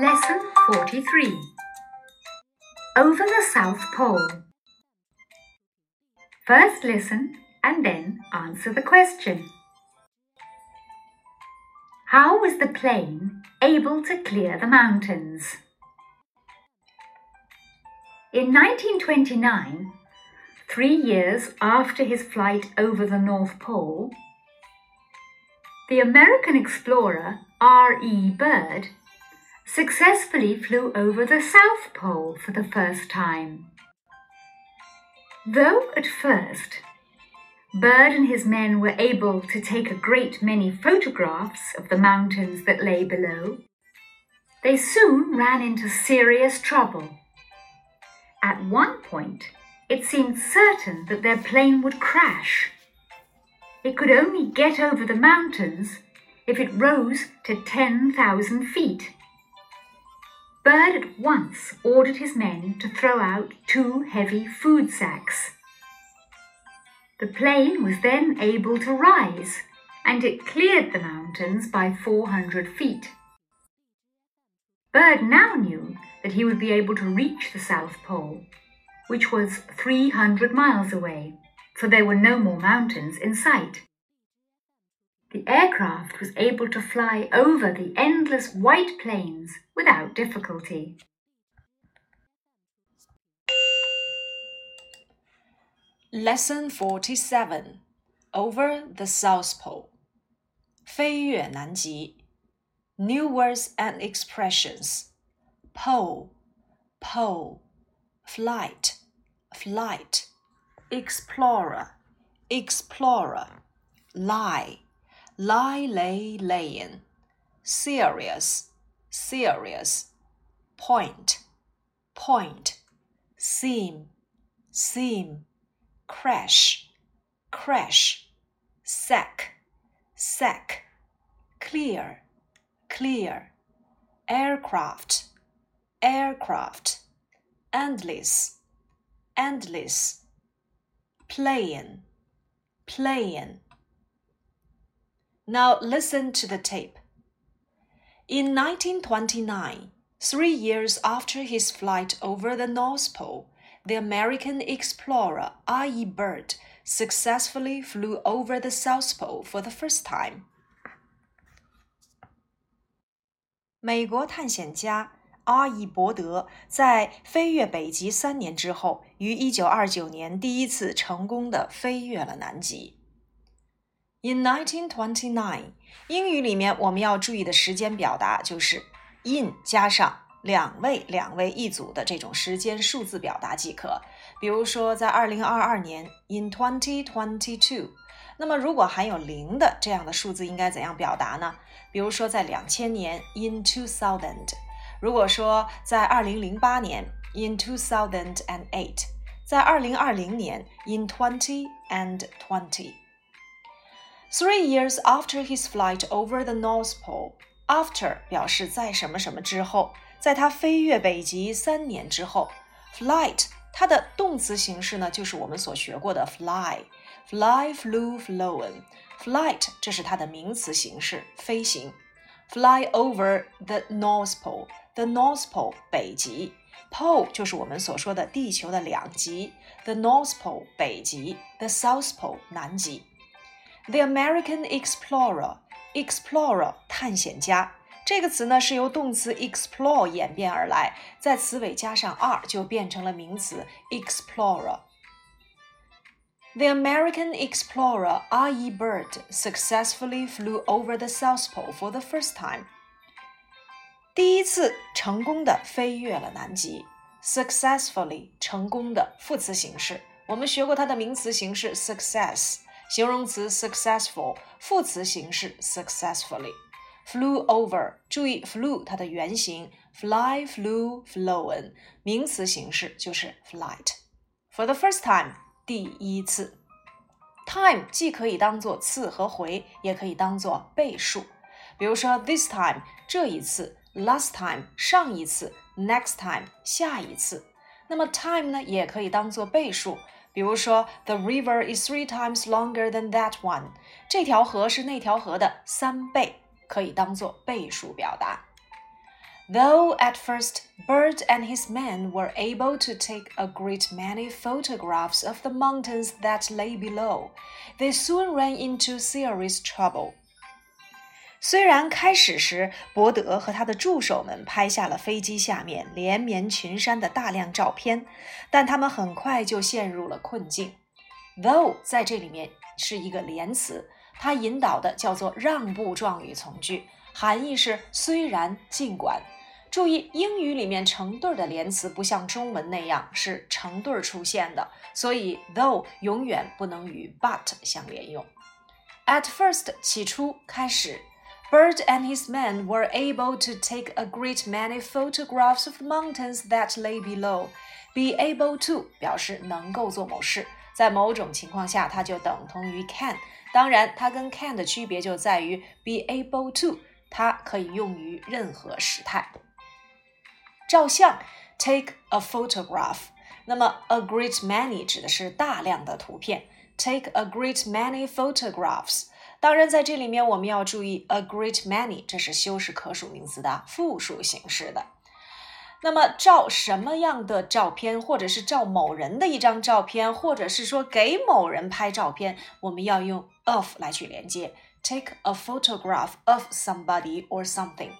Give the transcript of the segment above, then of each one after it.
Lesson 43 Over the South Pole. First listen and then answer the question. How was the plane able to clear the mountains? In 1929, three years after his flight over the North Pole, the American explorer R.E. Byrd successfully flew over the South Pole for the first time. Though at first Byrd and his men were able to take a great many photographs of the mountains that lay below, they soon ran into serious trouble. At one point, it seemed certain that their plane would crash. It could only get over the mountains if it rose to 10,000 feet. Byrd at once ordered his men to throw out two heavy food sacks. The plane was then able to rise and it cleared the mountains by 400 feet. Byrd now knew that he would be able to reach the South Pole, which was 300 miles away for there were no more mountains in sight The aircraft was able to fly over the endless white plains without difficulty. Lesson 47 Over the South Pole 飞越南极 New words and expressions Pole Pole Flight Flight explorer, explorer, lie, lie, lay, laying, serious, serious, point, point, seem, seem, crash, crash, sack, sack, clear, clear, aircraft, aircraft, endless, endless. Playing, playing. Now listen to the tape. In 1929, three years after his flight over the North Pole, the American explorer R.E. Byrd successfully flew over the South Pole for the first time. 美国探险家阿伊伯德在飞越北极三年之后，于1929年第一次成功的飞越了南极。 In 1929，英语里面我们要注意的时间表达就是 in 加上两位两位一组的这种时间数字表达即可。比如说，在2022年，in 2022。那么如果含有零的这样的数字，应该怎样表达呢？比如说，在两千年，in two thousand。如果说在二零零八年，in two thousand and eight，在二零二零年，in twenty and twenty。Three years after his flight over the North Pole，after 表示在什么什么之后，在他飞越北极三年之后，flight 它的动词形式呢，就是我们所学过的 fly，fly flew flown。flight 这是它的名词形式，飞行。Fly over the North Pole。The North Pole 北极，Pole 就是我们所说的地球的两极，The North Pole 北极，The South Pole 南极。 The American explorer，explorer 探险家，这个词呢是由动词 explore 演变而来，在词尾加上 r 就变成了名词 explorer。The American explorer R.E. Byrd successfully flew over the South Pole for the first time. 第一次成功的飞越了南极，successfully 成功的副词形式，我们学过它的名词形式 success， 形容词 successful，副词形式 successfully。flew over，注意 flew 它的原型 fly flew flown，名词形式就是 flight。For the first time，第一次。time 既可以当做次和回，也可以当做倍数。比如说 this time，这一次。last time 上一次，next time 下一次。那么 time 呢，也可以当做倍数。比如说，The river is three times longer than that one。这条河是那条河的三倍，可以当做倍数表达。Though at first Byrd and his men were able to take a great many photographs of the mountains that lay below, they soon ran into serious trouble. 虽然开始时伯德和他的助手们拍下了飞机下面连绵群山的大量照片，但他们很快就陷入了困境。Though 在这里面是一个连词，它引导的叫做让步状语从句，含义是虽然、尽管。注意，英语里面成对的连词不像中文那样是成对出现的，所以 though 永远不能与 but 相连用。At first，起初，开始。Byrd and his men were able to take a great many photographs of the mountains that lay below. Be able to 表示能够做某事，在某种情况下，它就等同于 can。当然，它跟 can 的区别就在于 be able to，它可以用于任何时态。照相，take a photograph。那么，a a great many 指的是大量的图片，take a great many photographs。当然，在这里面我们要注意，a great many 这是修饰可数名词的复数形式的。那么，照什么样的照片，或者是照某人的一张照片，或者是说给某人拍照片，我们要用 of 来去连接，take a photograph of somebody or something。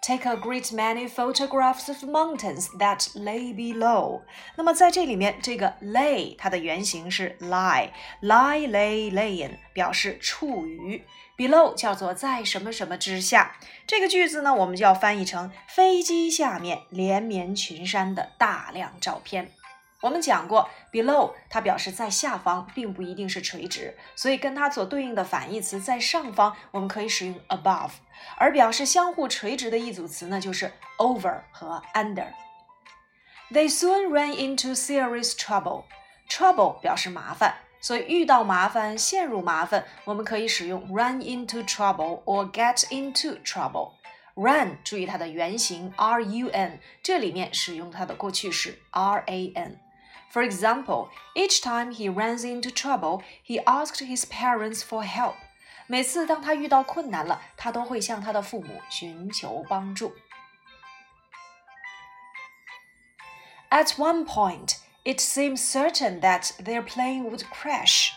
Take a great many photographs of mountains that lay below。那么在这里面，这个 lay 它的原型是 lie，lie lay laying，表示处于 below 叫做在什么什么之下。这个句子呢，我们就要翻译成飞机下面连绵群山的大量照片。我们讲过，below 它表示在下方，并不一定是垂直，所以跟它所对应的反义词在上方，我们可以使用 above。而表示相互垂直的一组词呢，就是 over 和 under。They soon ran into serious trouble。trouble 表示麻烦，所以遇到麻烦、陷入麻烦，我们可以使用 run into trouble or get into trouble。run 注意它的原型 r u n，这里面使用它的过去式 r a n。For example, each time he runs into trouble, he asked his parents for help. 每次当他遇到困难了，他都会向他的父母寻求帮助。At one point, it seemed certain that their plane would crash.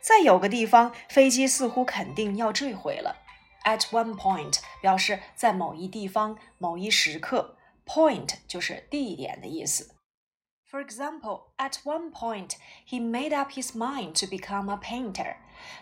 在有个地方，飞机似乎肯定要坠毁了。At one point 表示在某一地方、某一时刻，point 就是地点的意思。For example, at one point, he made up his mind to become a painter.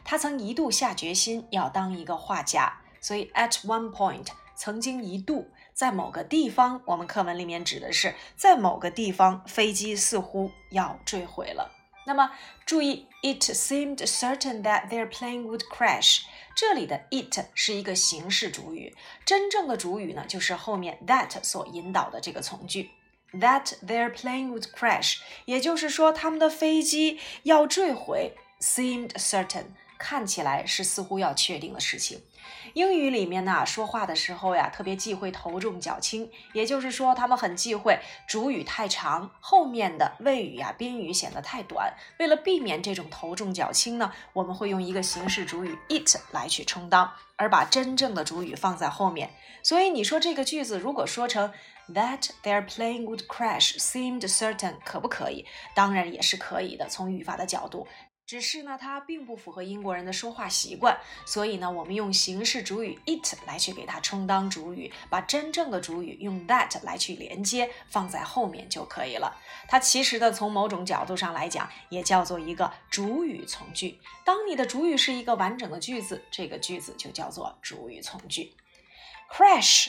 他曾一度下决心要当一个画家。所以 at one point 曾经一度在某个地方，我们课文里面指的是在某个地方飞机似乎要坠毁了。那么注意，it seemed certain that their plane would crash。这里的 it 是一个形式主语，真正的主语呢就是后面 that 所引导的这个从句。 that their plane would crash，也就是说他们的飞机要坠毁，seemed certain，看起来是似乎要确定的事情。 英语里面呢，说话的时候呀，特别忌讳头重脚轻，也就是说他们很忌讳主语太长，后面的谓语呀、宾语显得太短。为了避免这种头重脚轻呢，我们会用一个形式主语 it 来去充当，而把真正的主语放在后面。所以你说这个句子如果说成。That their plane would crash seemed certain，可不可以？当然也是可以的，从语法的角度。只是呢，它并不符合英国人的说话习惯，所以呢，我们用形式主语 it 来去给它充当主语，把真正的主语用 that 来去连接，放在后面就可以了。它其实呢，从某种角度上来讲，也叫做一个主语从句。当你的主语是一个完整的句子，这个句子就叫做主语从句。Crash。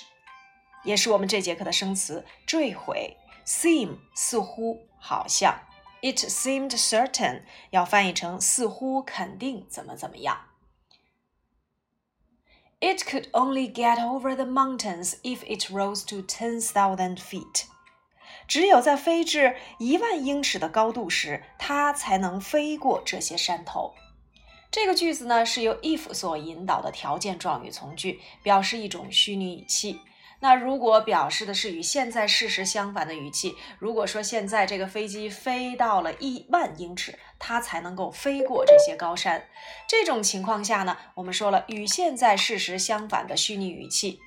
也是我们这节课的生词“坠毁 ”，seem 似乎好像，it seemed certain 要翻译成似乎肯定怎么怎么样。It could only get over the mountains if it rose to ten thousand feet。只有在飞至一万英尺的高度时，它才能飞过这些山头。这个句子呢是由 if 所引导的条件状语从句，表示一种虚拟语气。那如果表示的是与现在事实相反的语气，如果说现在这个飞机飞到了一万英尺，它才能够飞过这些高山，这种情况下呢，我们说了与现在事实相反的虚拟语气。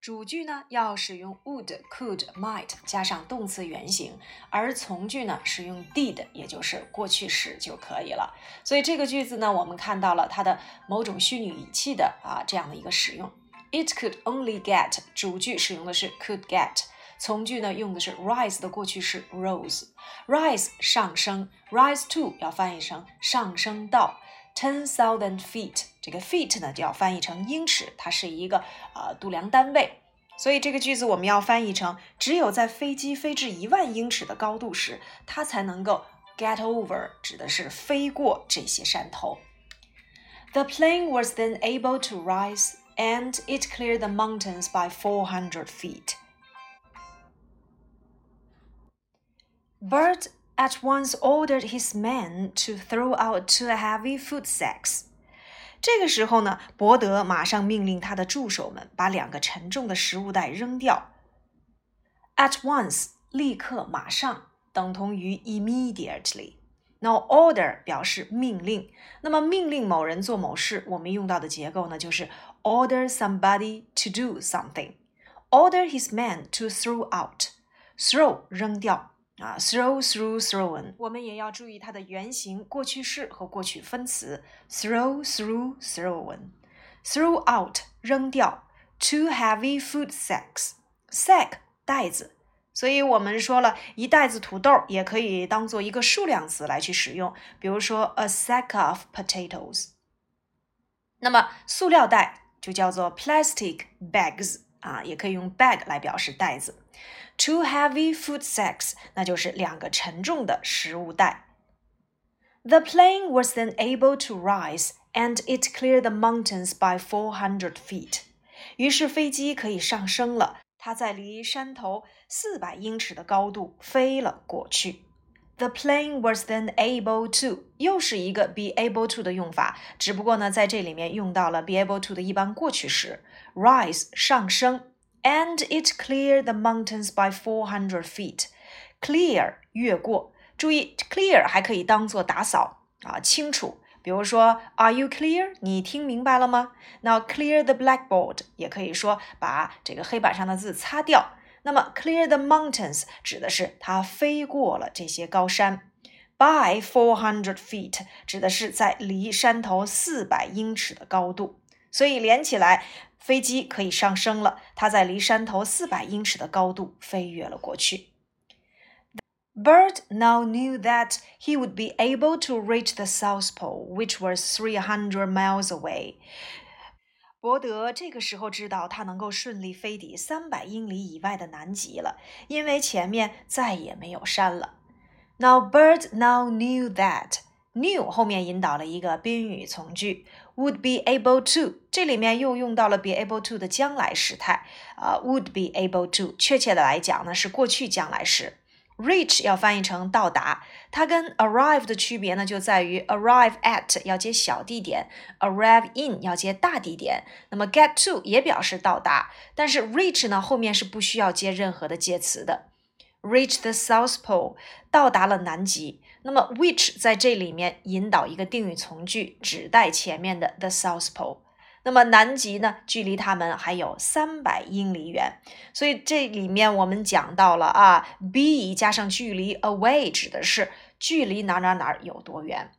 主句呢要使用 would、could、might 加上动词原形，而从句呢使用 did，也就是过去时就可以了。所以这个句子呢，我们看到了它的某种虚拟语气的啊这样的一个使用。It could only get 主句使用的是 could get，从句呢用的是 rise 的过去式 rose，rise 上升，rise to 要翻译成上升到。ten thousand feet，这个 feet 呢就要翻译成英尺，它是一个呃度量单位，所以这个句子我们要翻译成：只有在飞机飞至一万英尺的高度时，它才能够 get over，指的是飞过这些山头。The plane was then able to rise, and it cleared the mountains by four hundred feet. Bert at once ordered his men to throw out two heavy food sacks。这个时候呢，伯德马上命令他的助手们把两个沉重的食物袋扔掉。At once，立刻、马上，等同于 immediately。那 order 表示命令，那么命令某人做某事，我们用到的结构呢，就是 order somebody to do something. Order his men to throw out. Throw 扔掉啊，throw threw thrown。我们也要注意它的原型、过去式和过去分词，throw threw thrown。Throw out 扔掉，two heavy food sacks sack 袋子。所以我们说了一袋子土豆也可以当做一个数量词来去使用，比如说 a sack of potatoes。那么塑料袋就叫做 plastic bags 啊，也可以用 bag 来表示袋子。Two heavy food sacks，那就是两个沉重的食物袋。The plane was then able to rise, and it cleared the mountains by four hundred feet. 于是飞机可以上升了，它在离山头四百英尺的高度飞了过去。 The plane was then able to，又是一个 be able to 的用法，只不过呢，在这里面用到了 be able to 的一般过去时，rise 上升。and it cleared the mountains by four hundred feet. Clear 越过，注意 clear 还可以当做打扫啊，清楚。比如说，Are you clear？你听明白了吗？那 clear the blackboard 也可以说把这个黑板上的字擦掉。那么 clear the mountains 指的是它飞过了这些高山。By four hundred feet 指的是在离山头四百英尺的高度，所以连起来，飞机可以上升了。它在离山头四百英尺的高度飞跃了过去。Byrd now knew that he would be able to reach the South Pole, which was three hundred miles away. 伯德这个时候知道他能够顺利飞抵三百英里以外的南极了，因为前面再也没有山了。Now Bird now knew that knew 后面引导了一个宾语从句。would be able to，这里面又用到了 be able to 的将来时态，啊、，would be able to，确切的来讲呢是过去将来时。Reach 要翻译成到达，它跟 arrive 的区别呢就在于 arrive at 要接小地点，arrive in 要接大地点。那么 get to 也表示到达，但是 reach 呢后面是不需要接任何的介词的。Reach the South Pole，到达了南极。那么，which 在这里面引导一个定语从句，指代前面的 the South Pole。那么南极呢，距离他们还有三百英里远。所以这里面我们讲到了啊，be 加上距离 away 指的是距离哪哪哪有多远。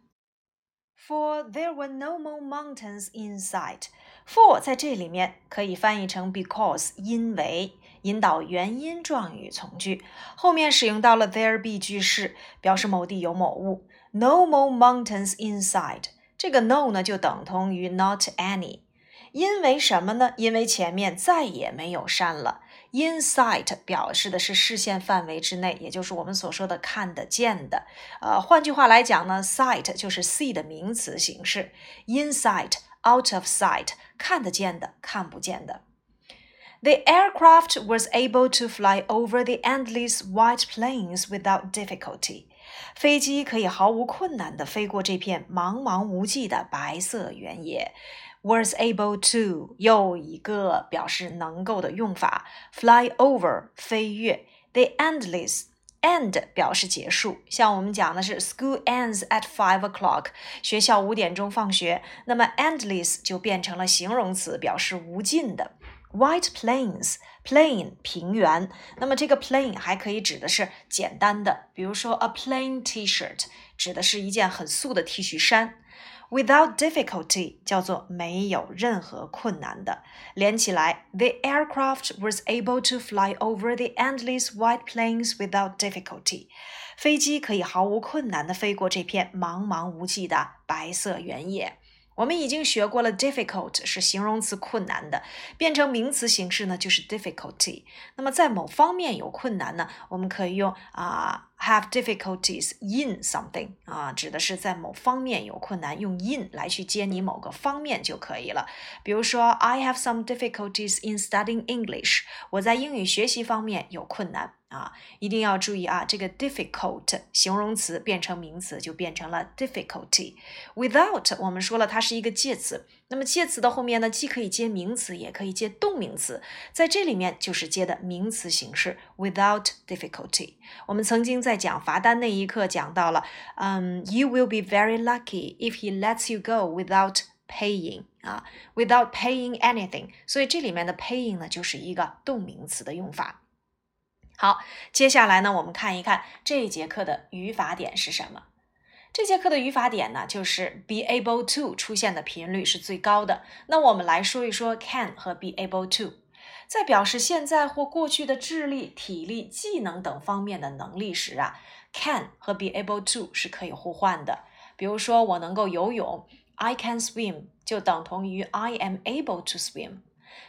For there were no more mountains in sight. For 在这里面可以翻译成 because，因为。引导原因状语从句，后面使用到了 there be 句式，表示某地有某物。No more mountains in sight。这个 no 呢就等同于 not any。因为什么呢？因为前面再也没有山了。In sight 表示的是视线范围之内，也就是我们所说的看得见的。呃，换句话来讲呢，sight 就是 see 的名词形式。In sight，out of sight，看得见的，看不见的。The aircraft was able to fly over the endless white plains without difficulty. 飞机可以毫无困难地飞过这片茫茫无际的白色原野。 Was able to 又一个表示能够的用法，fly over 飞跃。The endless end 表示结束，像我们讲的是 school ends at five o'clock，学校五点钟放学，那么 endless 就变成了形容词，表示无尽的。White plains，plain 平原。那么这个 plain 还可以指的是简单的，比如说 a plain T-shirt 指的是一件很素的 T 恤衫。Without difficulty 叫做没有任何困难的，连起来，The aircraft was able to fly over the endless white plains without difficulty。飞机可以毫无困难地飞过这片茫茫无际的白色原野。我们已经学过了，difficult 是形容词困难的，变成名词形式呢就是 difficulty。那么在某方面有困难呢，我们可以用啊。Have difficulties in something 啊，指的是在某方面有困难，用 in 来去接你某个方面就可以了。比如说，I have some difficulties in studying English。我在英语学习方面有困难啊，一定要注意啊，这个 difficult 形容词变成名词就变成了 difficulty。Without 我们说了，它是一个介词。那么介词的后面呢，既可以接名词，也可以接动名词，在这里面就是接的名词形式，without difficulty。我们曾经在讲罚单那一课讲到了，嗯，you will be very lucky if he lets you go without paying 啊，without paying anything。所以这里面的 paying 呢，就是一个动名词的用法。好，接下来呢，我们看一看这一节课的语法点是什么。这节课的语法点呢，就是 be able to 出现的频率是最高的。那我们来说一说 can 和 be able to，在表示现在或过去的智力、体力、技能等方面的能力时啊，can 和 be able to 是可以互换的。比如说，我能够游泳，I can swim，就等同于 I am able to swim。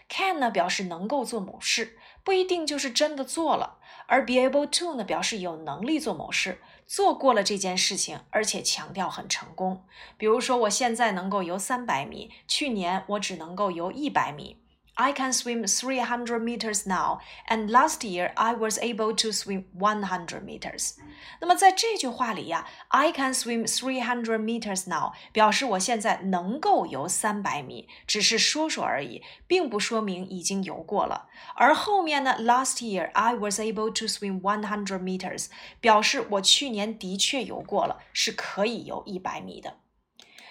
can 呢表示能够做某事，不一定就是真的做了；而 be able to 呢表示有能力做某事。做过了这件事情，而且强调很成功。比如说，我现在能够游三百米，去年我只能够游一百米。I can swim 300 meters now, and last year I was able to swim 100 meters. 那么在这句话里呀，I can swim 300 meters now 表示我现在能够游三百米，只是说说而已，并不说明已经游过了。而后面呢，last year I was able to swim 100 meters 表示我去年的确游过了，是可以游一百米的。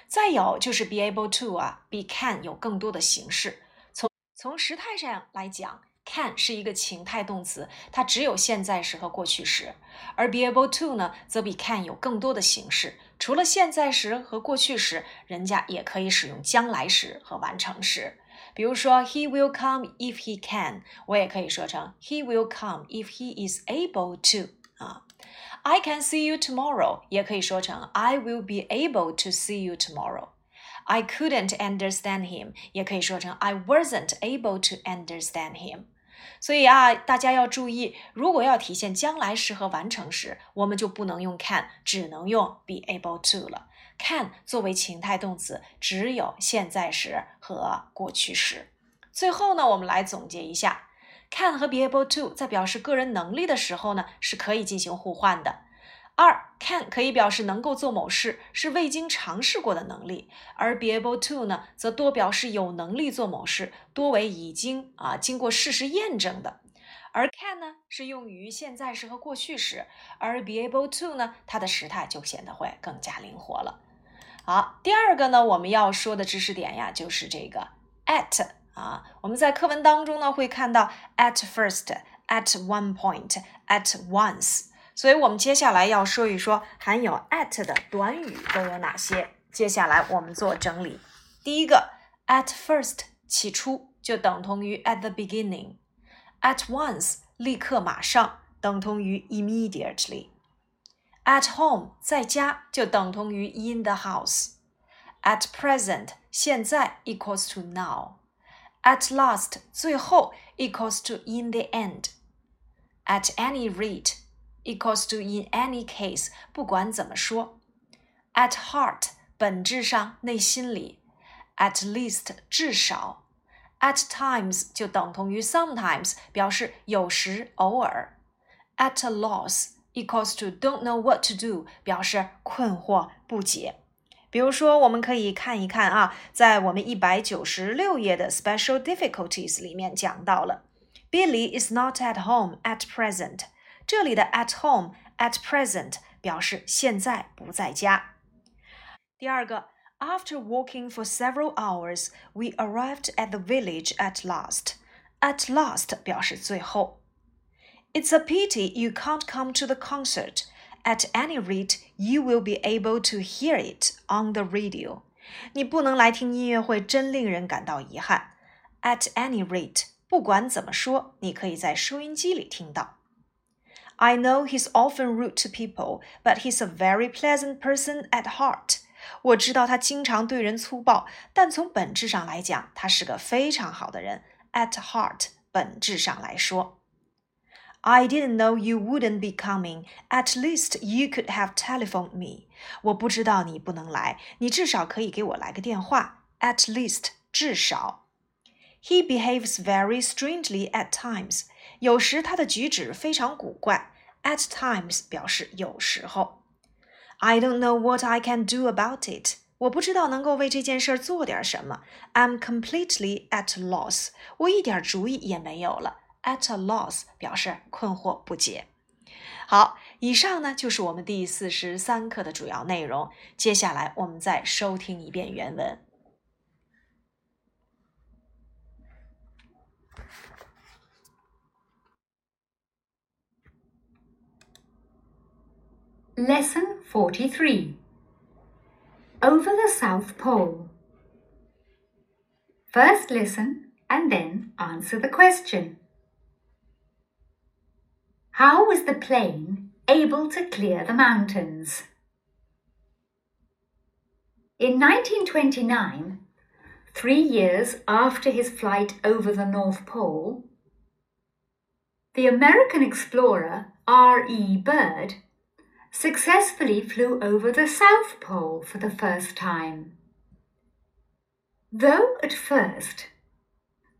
再有就是 be able to 啊，比 can 有更多的形式。 从时态上来讲，can 是一个情态动词，它只有现在时和过去时；而 be able to 呢，则比 can 有更多的形式。除了现在时和过去时，人家也可以使用将来时和完成时。比如说，He will come if he can，我也可以说成 He will come if he is able to。啊，I can see you tomorrow，也可以说成 I will be able to see you tomorrow。I couldn't understand him，也可以说成 I wasn't able to understand him。所以啊，大家要注意，如果要体现将来时和完成时，我们就不能用 can，只能用 be able to 了。can 作为情态动词，只有现在时和过去时。最后呢，我们来总结一下，can 和 be able to 在表示个人能力的时候呢，是可以进行互换的。二 can 可以表示能够做某事，是未经尝试过的能力；而 be able to 呢，则多表示有能力做某事，多为已经啊经过事实验证的。而 can 呢，是用于现在时和过去时，而 be able to 呢，它的时态就显得会更加灵活了。好，第二个呢，我们要说的知识点呀，就是这个 at 啊，我们在课文当中呢会看到 at first，at one point，at once。所以我们接下来要说一说含有 at 的短语都有哪些。接下来我们做整理。第一个，at first 起初就等同于 at the beginning。at once 立刻马上等同于 immediately。at home 在家就等同于 in the house。at present 现在 equals to now。at last 最后 equals to in the end。at any rate equals to in any case，不管怎么说。At heart，本质上内心里。At least，至少。At times 就等同于 sometimes，表示有时、偶尔。At a loss equals to don't know what to do，表示困惑不解。比如说，我们可以看一看啊，在我们一百九十六页的 special difficulties 里面讲到了，Billy is not at home at present。 这里的 at home at present 表示现在不在家。第二个，After walking for several hours, we arrived at the village at last. At last 表示最后。It's a pity you can't come to the concert. At any rate, you will be able to hear it on the radio. 你不能来听音乐会，真令人感到遗憾。At any rate，不管怎么说，你可以在收音机里听到。 I know he's often rude to people, but he's a very pleasant person at heart. 我知道他经常对人粗暴，但从本质上来讲，他是个非常好的人。At heart，本质上来说。I didn't know you wouldn't be coming. At least you could have telephoned me. 我不知道你不能来，你至少可以给我来个电话。At least，至少。 He behaves very strangely at times. 有时他的举止非常古怪。At times 表示有时候。I don't know what I can do about it. 我不知道能够为这件事做点什么。I'm completely at loss. 我一点主意也没有了。At a loss 表示困惑不解。好，以上呢就是我们第四十三课的主要内容。接下来我们再收听一遍原文。Lesson 43 Over the South Pole. First listen and then answer the question. How was the plane able to clear the mountains? In 1929, three years after his flight over the North Pole, the American explorer R.E. Byrd successfully flew over the South Pole for the first time. Though at first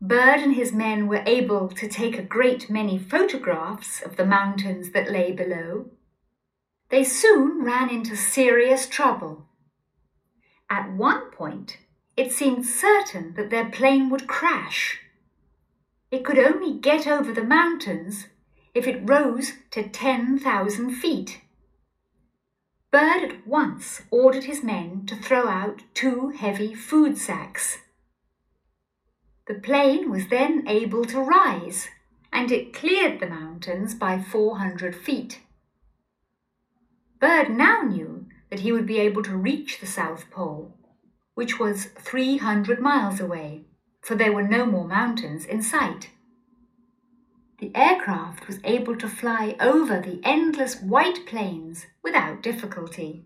Byrd and his men were able to take a great many photographs of the mountains that lay below, they soon ran into serious trouble. At one point, it seemed certain that their plane would crash. It could only get over the mountains if it rose to 10,000 feet. Byrd at once ordered his men to throw out two heavy food sacks. The plane was then able to rise, and it cleared the mountains by 400 feet. Byrd now knew that he would be able to reach the South Pole, which was 300 miles away, for there were no more mountains in sight the aircraft was able to fly over the endless white plains without difficulty.